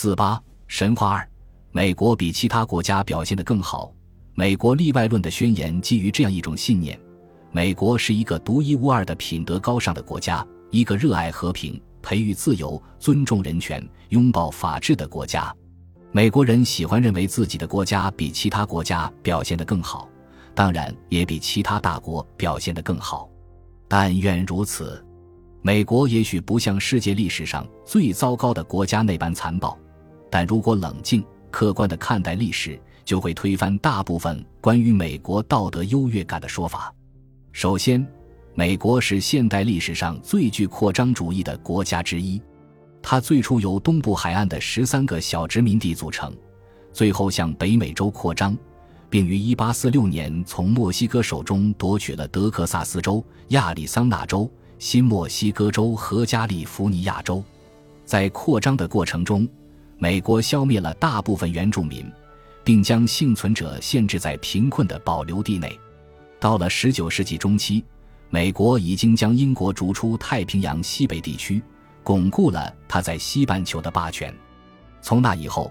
四八神话二，美国比其他国家表现得更好。美国例外论的宣言基于这样一种信念：美国是一个独一无二的品德高尚的国家，一个热爱和平、培育自由、尊重人权、拥抱法治的国家。美国人喜欢认为自己的国家比其他国家表现得更好，当然也比其他大国表现得更好。但愿如此。美国也许不像世界历史上最糟糕的国家那般残暴，但如果冷静、客观地看待历史，就会推翻大部分关于美国道德优越感的说法。首先，美国是现代历史上最具扩张主义的国家之一。它最初由东部海岸的十三个小殖民地组成，最后向北美洲扩张，并于1846年从墨西哥手中夺取了德克萨斯州、亚利桑那州、新墨西哥州和加利福尼亚州。在扩张的过程中，美国消灭了大部分原住民，并将幸存者限制在贫困的保留地内。到了19世纪中期，美国已经将英国逐出太平洋西北地区。巩固了他在西半球的霸权。从那以后，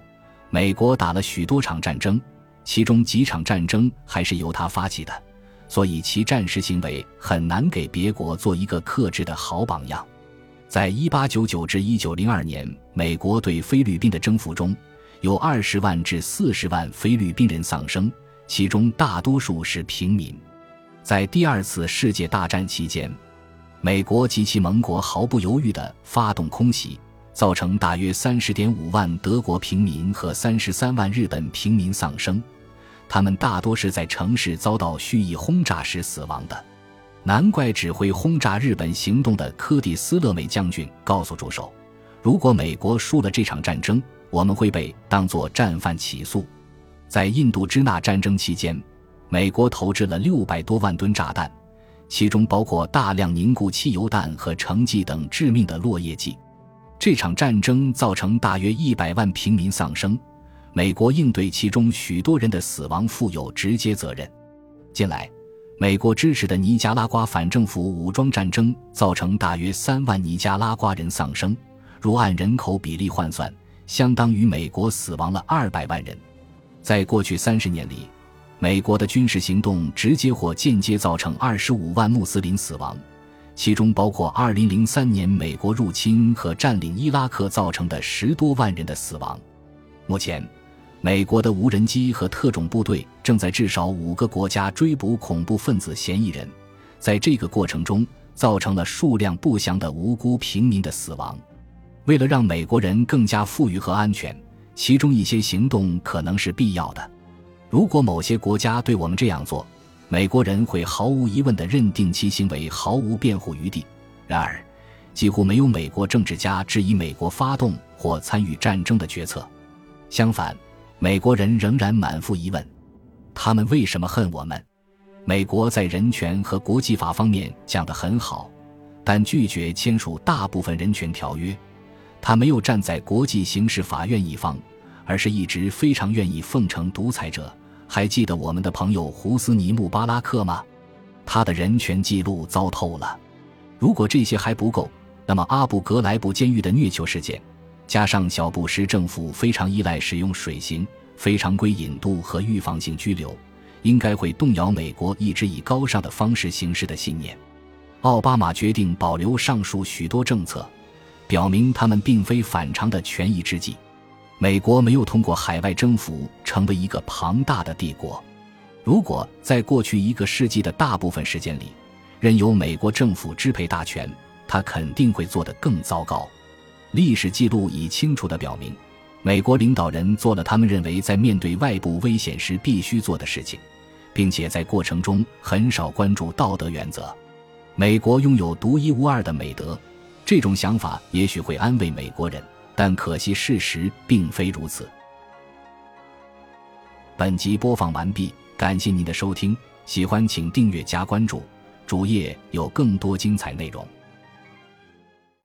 美国打了许多场战争，其中几场战争还是由他发起的，所以其战时行为很难给别国做一个克制的好榜样。在一八九九至一九零二年美国对菲律宾的征服中，有二十万至四十万菲律宾人丧生，其中大多数是平民。在第二次世界大战期间。美国及其盟国毫不犹豫地发动空袭，造成大约三十点五万德国平民和三十三万日本平民丧生，他们大多是在城市遭到蓄意轰炸时死亡的。难怪指挥轰炸日本行动的柯蒂斯·勒美将军告诉助手：“如果美国输了这场战争，我们会被当作战犯起诉。”在印度支那战争期间，美国投掷了六百多万吨炸弹。其中包括大量凝固汽油弹和橙剂等致命的落叶剂。这场战争造成大约一百万平民丧生，美国应对其中许多人的死亡负有直接责任。近来，美国支持的尼加拉瓜反政府武装战争造成大约三万尼加拉瓜人丧生，如按人口比例换算，相当于美国死亡了二百万人。在过去三十年里。美国的军事行动直接或间接造成二十五万穆斯林死亡，其中包括二零零三年美国入侵和占领伊拉克造成的十多万人的死亡。目前，美国的无人机和特种部队正在至少五个国家追捕恐怖分子嫌疑人，在这个过程中造成了数量不详的无辜平民的死亡。为了让美国人更加富裕和安全，其中一些行动可能是必要的。如果某些国家对我们这样做，美国人会毫无疑问地认定其行为毫无辩护余地。然而，几乎没有美国政治家质疑美国发动或参与战争的决策。相反，美国人仍然满腹疑问：他们为什么恨我们？美国在人权和国际法方面讲得很好，但拒绝签署大部分人权条约。他没有站在国际刑事法院一方。而是一直非常愿意奉承独裁者。还记得我们的朋友胡斯尼·穆巴拉克吗？他的人权记录糟透了。如果这些还不够，那么阿布格莱布监狱的虐囚事件，加上小布什政府非常依赖使用水刑、非常规引渡和预防性拘留，应该会动摇美国一直以高尚的方式行事的信念。奥巴马决定保留上述许多政策，表明他们并非反常的权宜之计。美国没有通过海外征服成为一个庞大的帝国。如果在过去一个世纪的大部分时间里，任由美国政府支配大权，他肯定会做得更糟糕。历史记录已清楚地表明，美国领导人做了他们认为在面对外部危险时必须做的事情，并且在过程中很少关注道德原则。美国拥有独一无二的美德，这种想法也许会安慰美国人。但可惜，事实并非如此。本集播放完毕，感谢您的收听，喜欢请订阅加关注，主页有更多精彩内容。